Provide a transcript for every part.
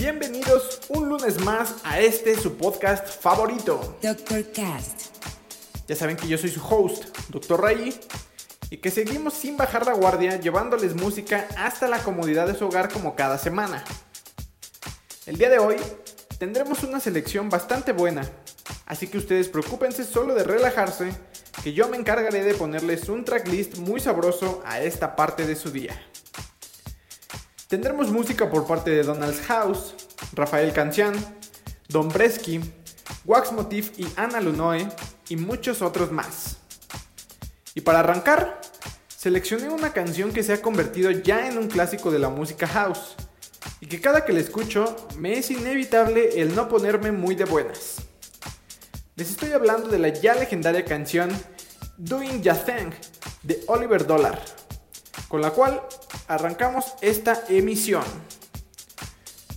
Bienvenidos un lunes más a este su podcast favorito. Dr. Cast. Ya saben que yo soy su host, Dr. Ray, y que seguimos sin bajar la guardia llevándoles música hasta la comodidad de su hogar como cada semana. El día de hoy tendremos una selección bastante buena, así que ustedes preocúpense solo de relajarse, que yo me encargaré de ponerles un tracklist muy sabroso a esta parte de su día. Tendremos música por parte de Donald's House, Rafael Cancian, Don Bresky, Wax Motif y Ana Lunoe y muchos otros más. Y para arrancar, seleccioné una canción que se ha convertido ya en un clásico de la música house y que cada que la escucho me es inevitable el no ponerme muy de buenas. Les estoy hablando de la ya legendaria canción Doing Ya Thing de Oliver Dollar, con la cual arrancamos esta emisión.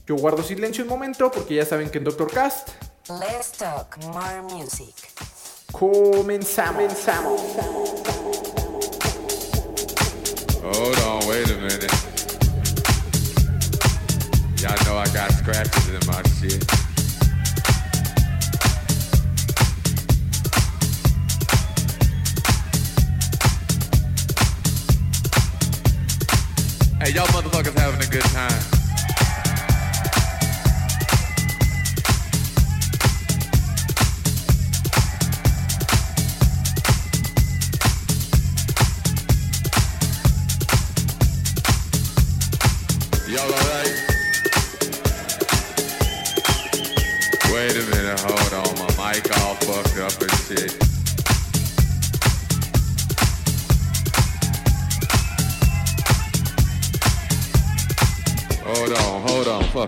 Yo guardo silencio un momento porque ya saben que en Doctor Cast Let's talk more music. comenzamos. comenzamos. Hold on, wait a minute. Y'all know I got scratches in my shit. Hey, y'all motherfuckers having a good time.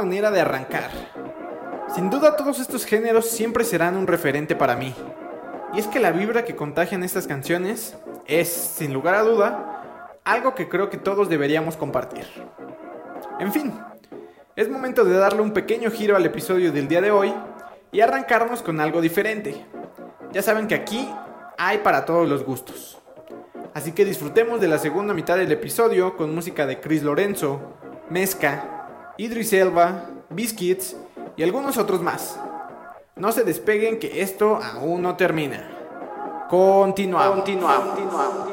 Manera de arrancar. Sin duda todos estos géneros siempre serán un referente para mí. Y es que la vibra que contagian estas canciones es, sin lugar a duda, algo que creo que todos deberíamos compartir. En fin, es momento de darle un pequeño giro al episodio del día de hoy y arrancarnos con algo diferente. Ya saben que aquí hay para todos los gustos. Así que disfrutemos de la segunda mitad del episodio con música de Chris Lorenzo, Mezca, Idris Elba, Biscuits y algunos otros más. No se despeguen que esto aún no termina. Continuamos. Continuamos.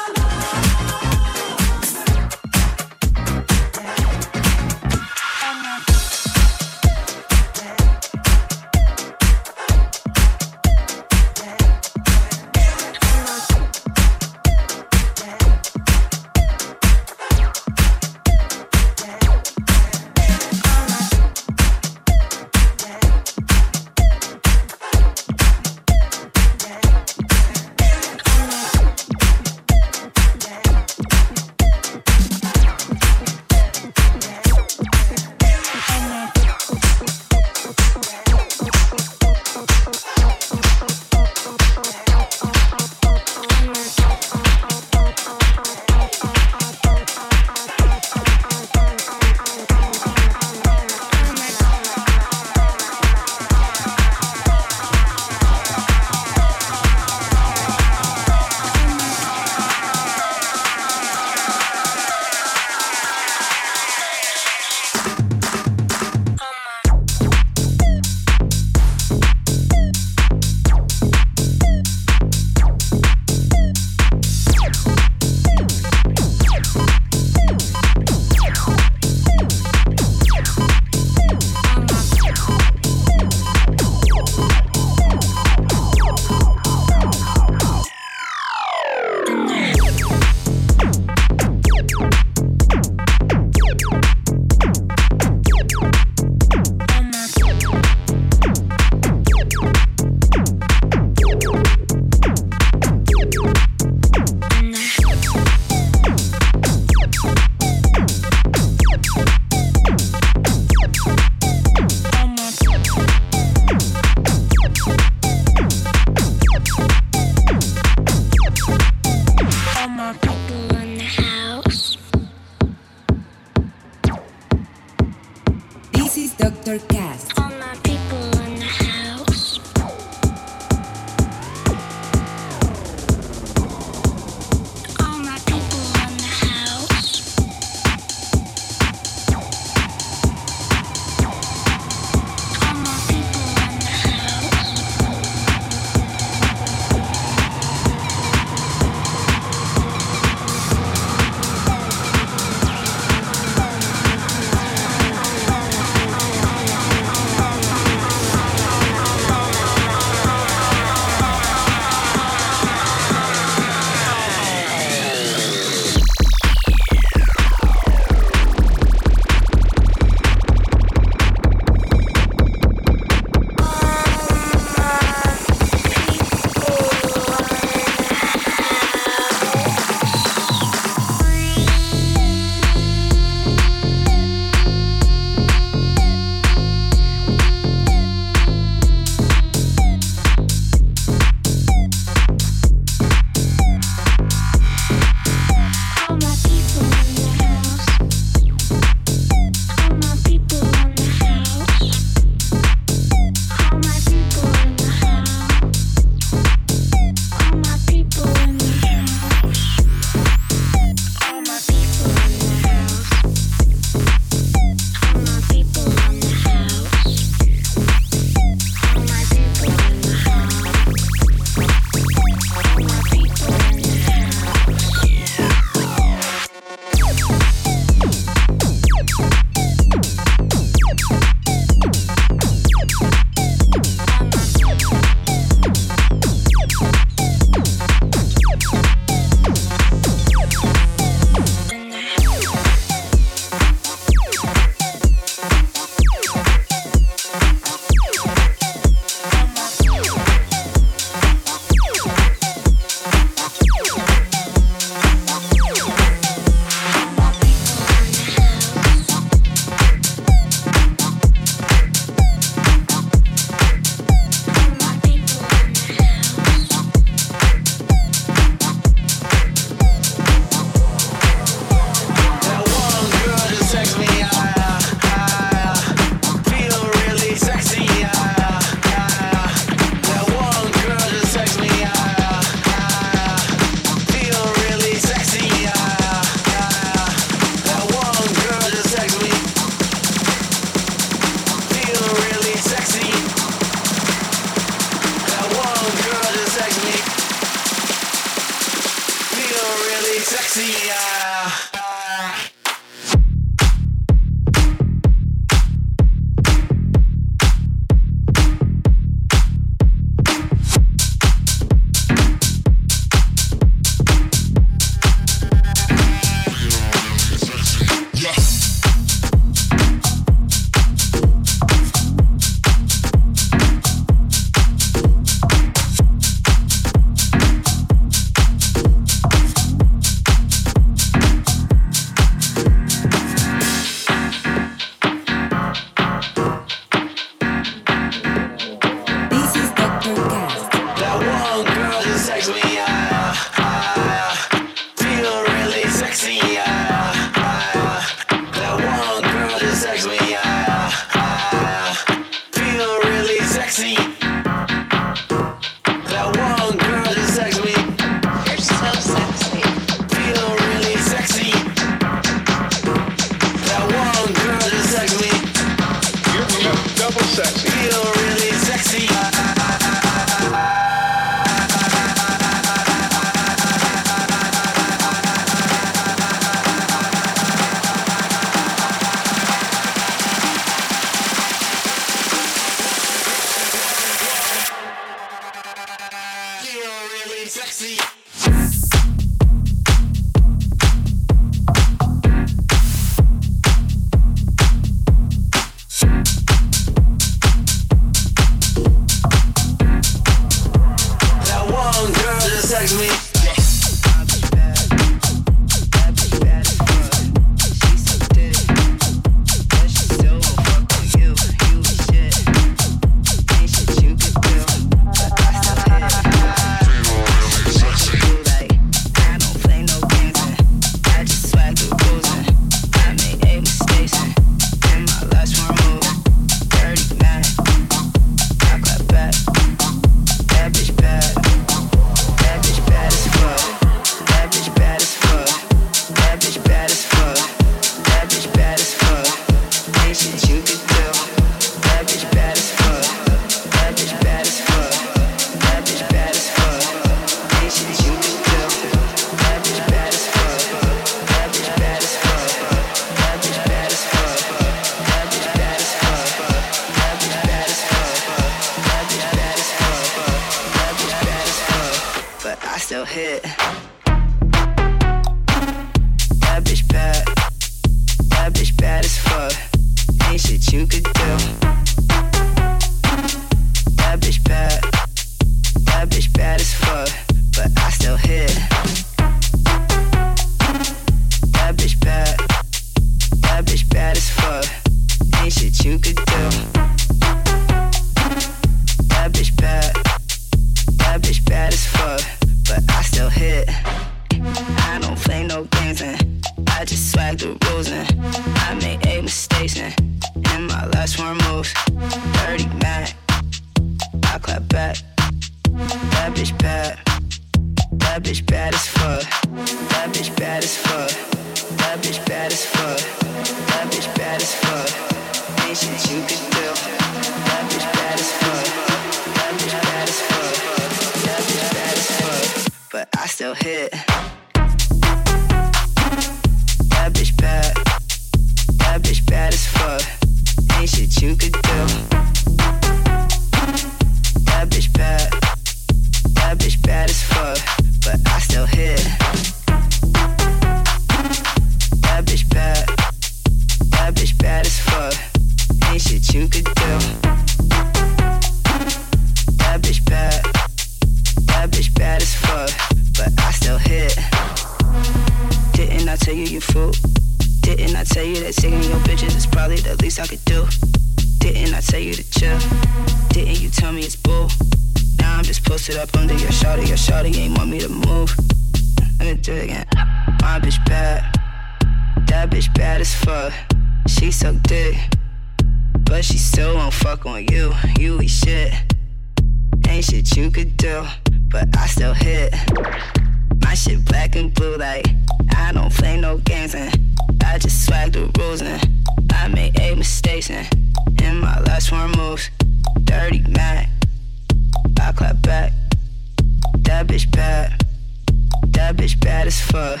bad as fuck.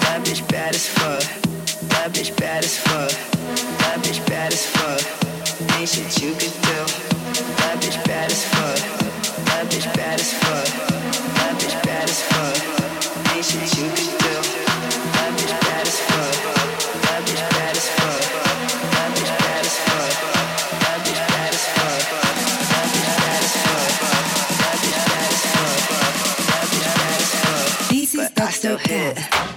That bitch bad as fuck. That bitch bad as fuck. That bitch bad as fuck. Ain't shit you could do. That bitch bad as fuck. That bitch bad as fuck. That bitch bad as fuck. Ain't shit you could do. so hit.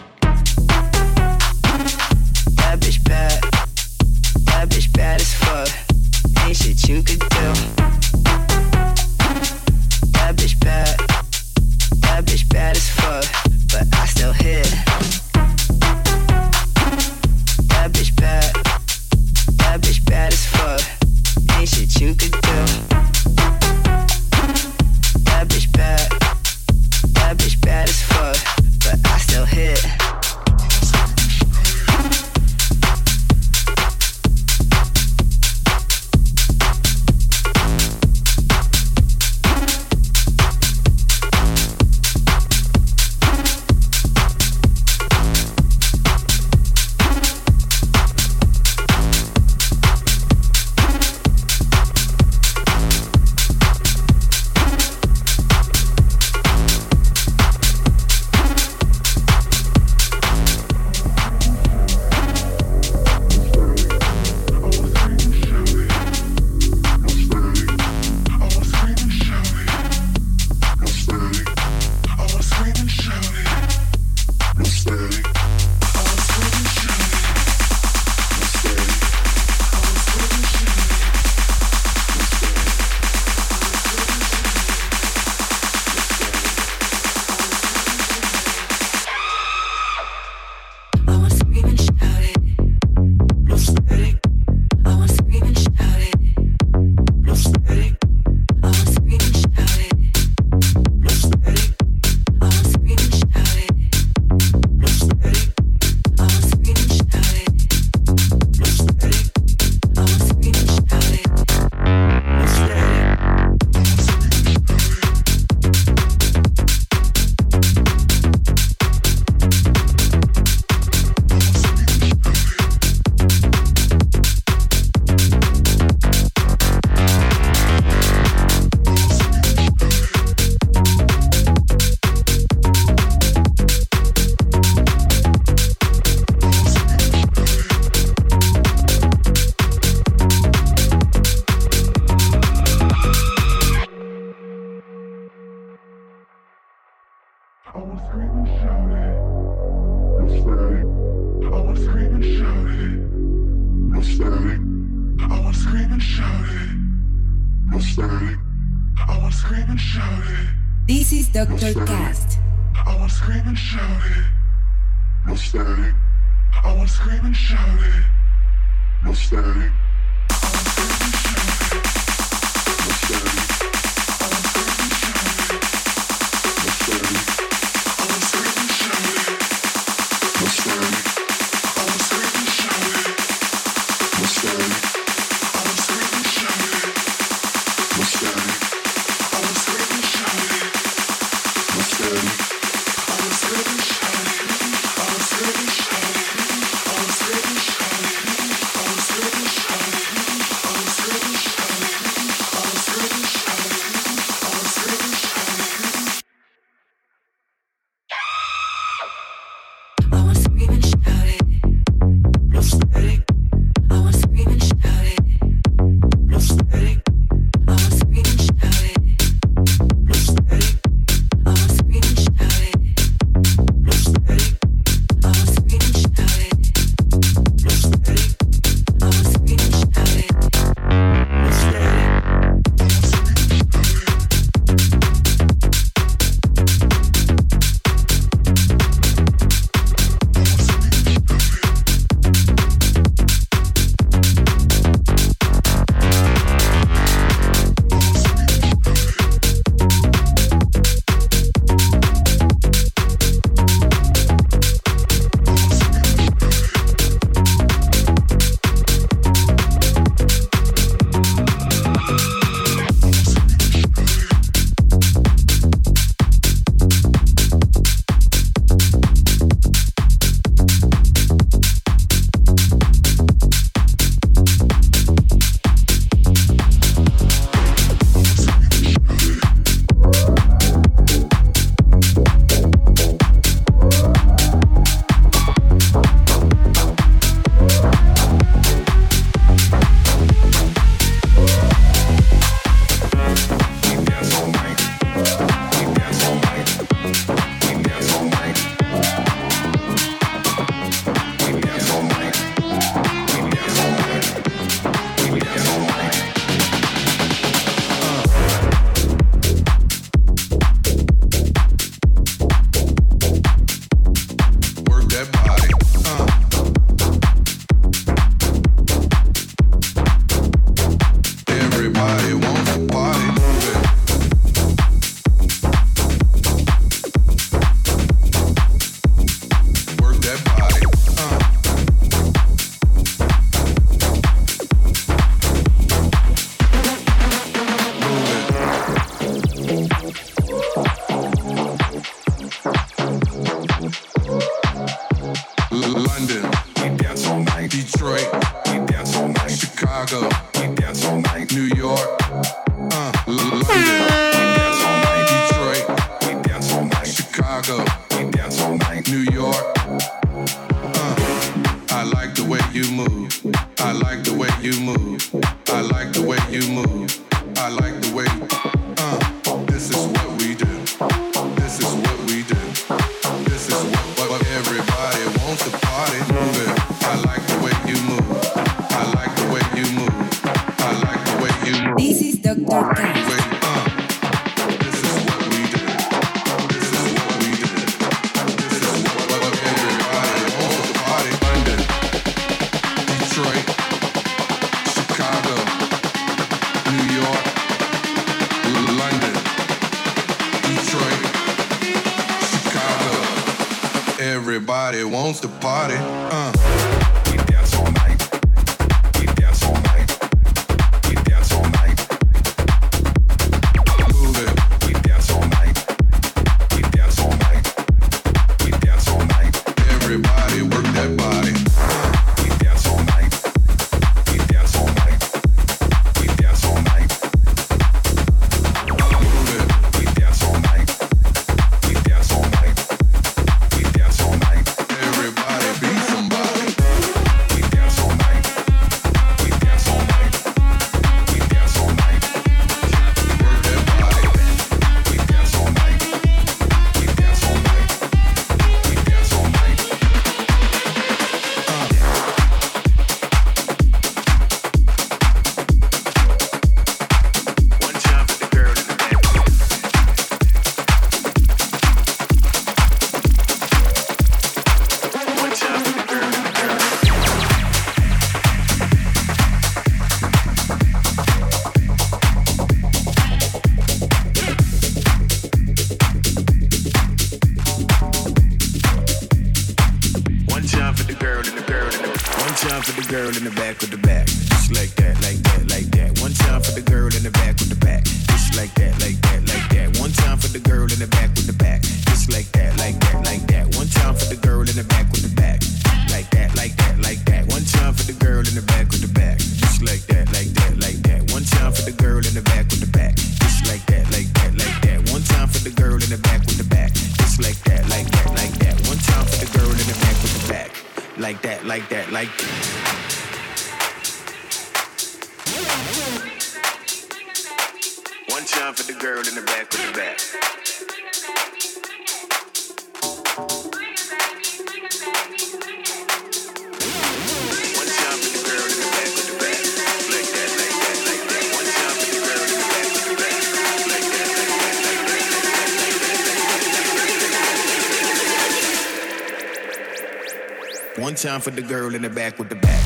One time for the girl in the back with the back.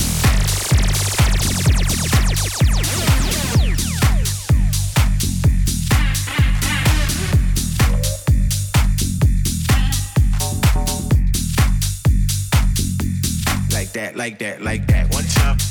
Like that, like that, like that. One time.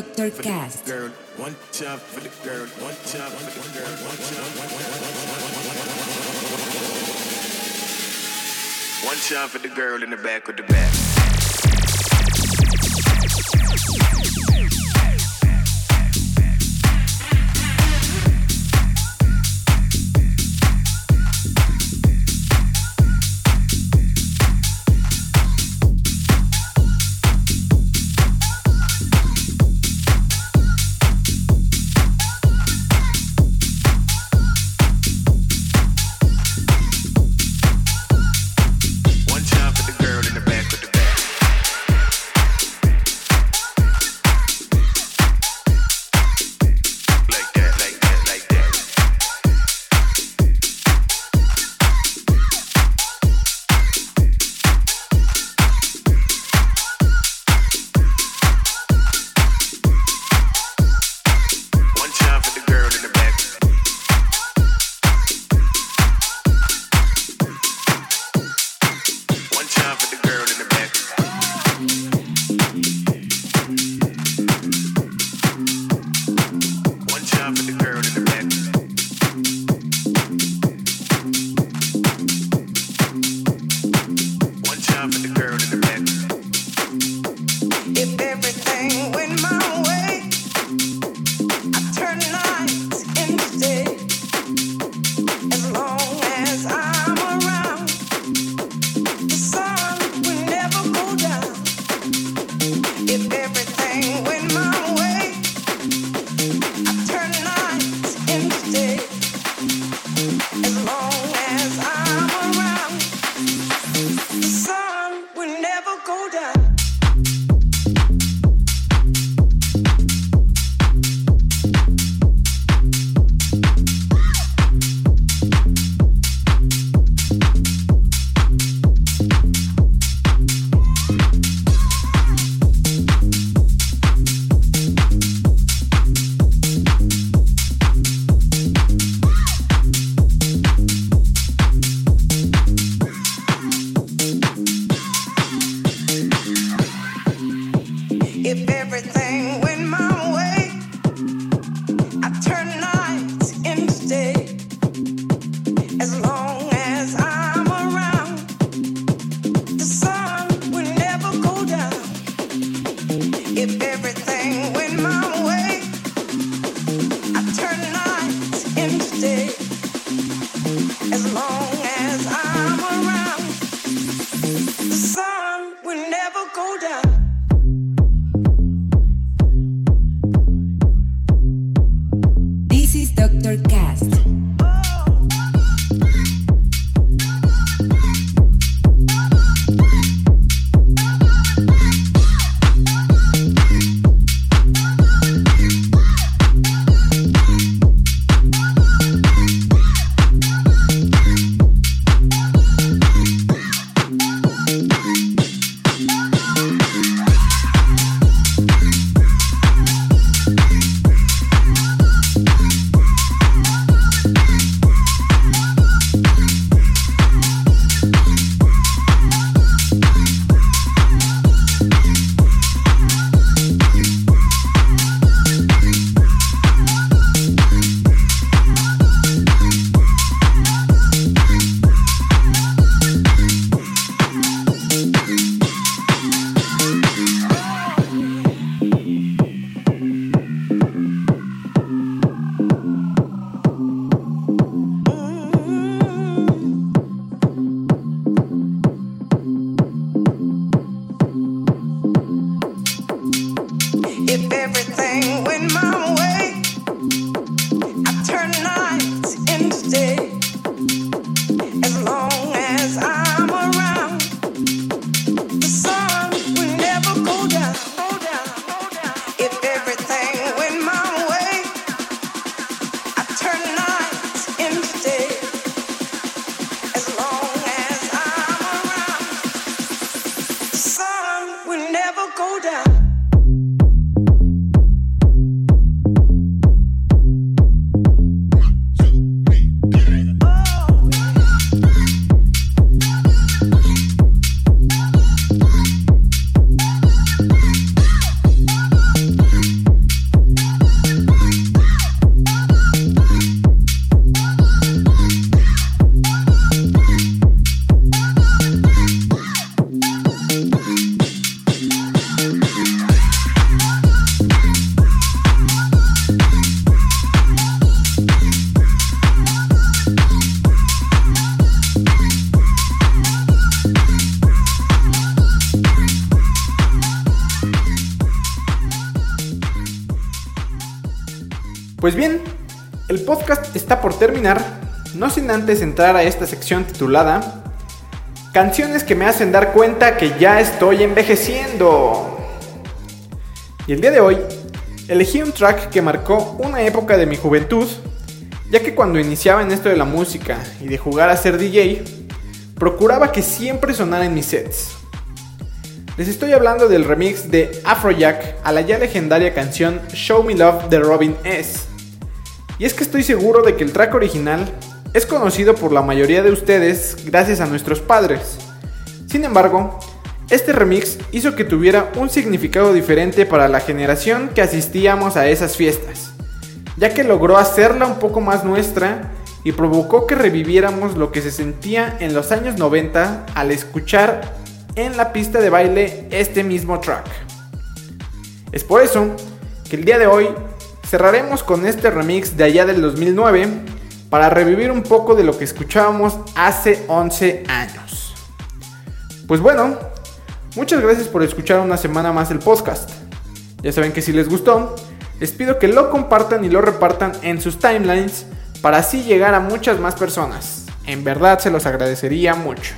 Dr. Cast. Girl, one time for the girl, one time for the girl, one time, one, one, one, one, one, one, one, one, one. One. One back. Por terminar, no sin antes entrar a esta sección titulada Canciones que me hacen dar cuenta que ya estoy envejeciendo. Y el día de hoy elegí un track que marcó una época de mi juventud, ya que cuando iniciaba en esto de la música y de jugar a ser DJ, procuraba que siempre sonara en mis sets. Les estoy hablando del remix de Afrojack a la ya legendaria canción Show Me Love de Robin S. Y es que estoy seguro de que el track original es conocido por la mayoría de ustedes gracias a nuestros padres. Sin embargo, este remix hizo que tuviera un significado diferente para la generación que asistíamos a esas fiestas, ya que logró hacerla un poco más nuestra y provocó que reviviéramos lo que se sentía en los años 90 al escuchar en la pista de baile este mismo track. Es por eso que el día de hoy cerraremos con este remix de allá del 2009 para revivir un poco de lo que escuchábamos hace 11 años. Pues bueno, muchas gracias por escuchar una semana más el podcast. Ya saben que si les gustó, les pido que lo compartan y lo repartan en sus timelines para así llegar a muchas más personas. En verdad se los agradecería mucho.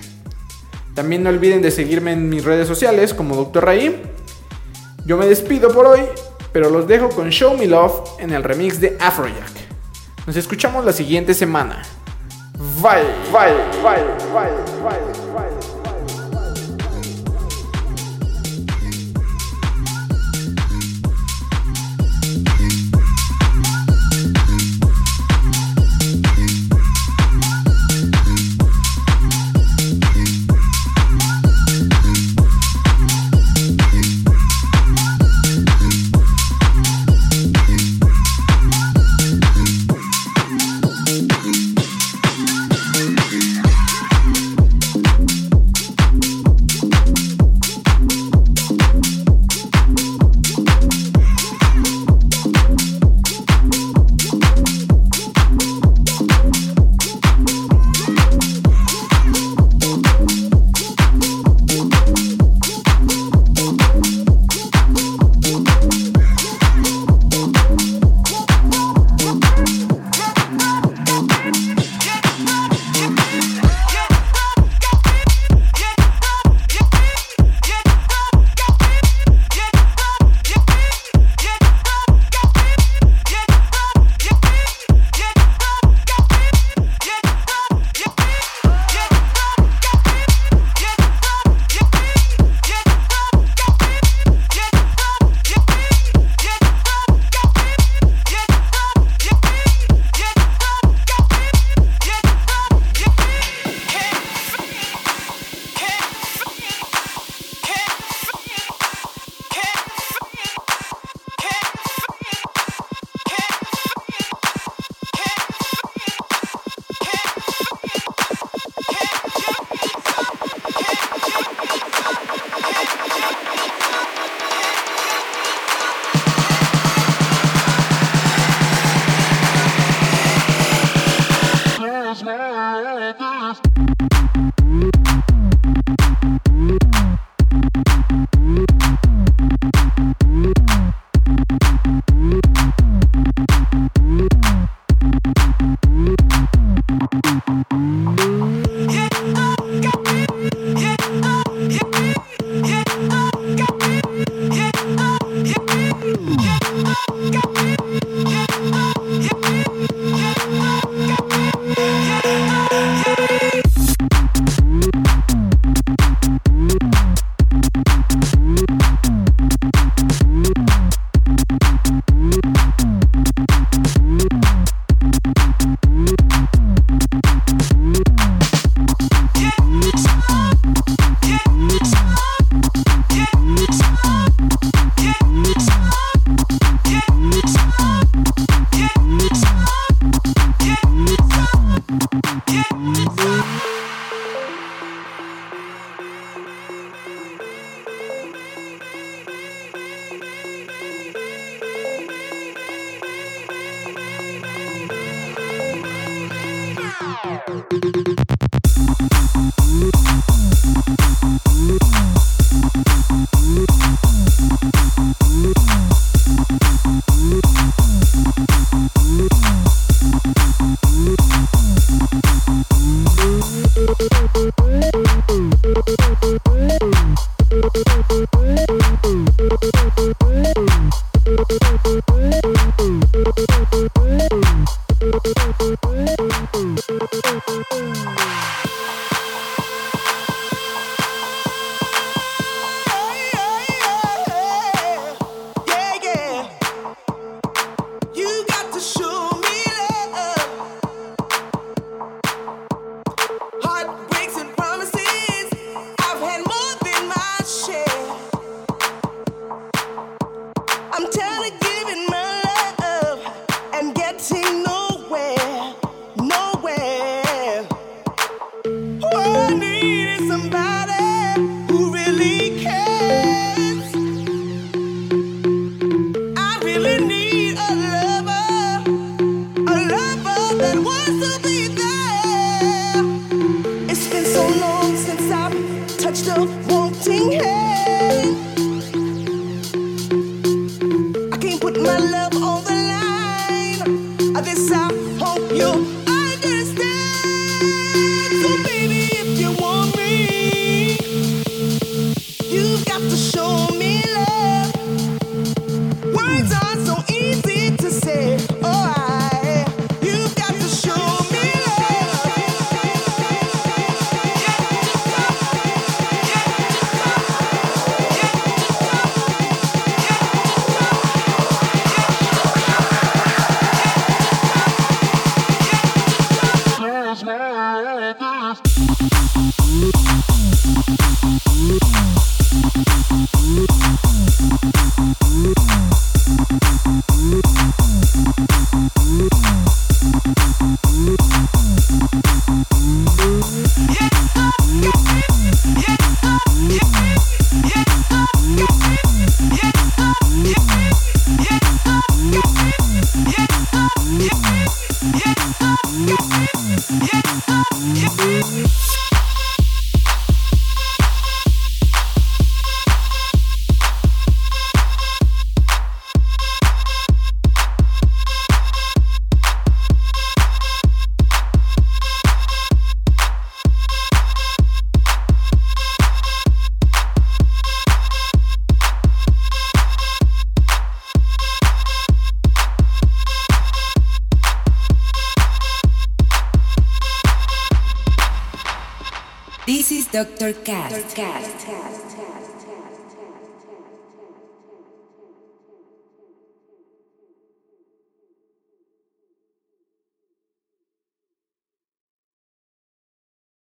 También no olviden de seguirme en mis redes sociales como Dr. Raí. Yo me despido por hoy pero los dejo con Show Me Love en el remix de Afrojack. Nos escuchamos la siguiente semana. Bye, bye, bye, bye, bye.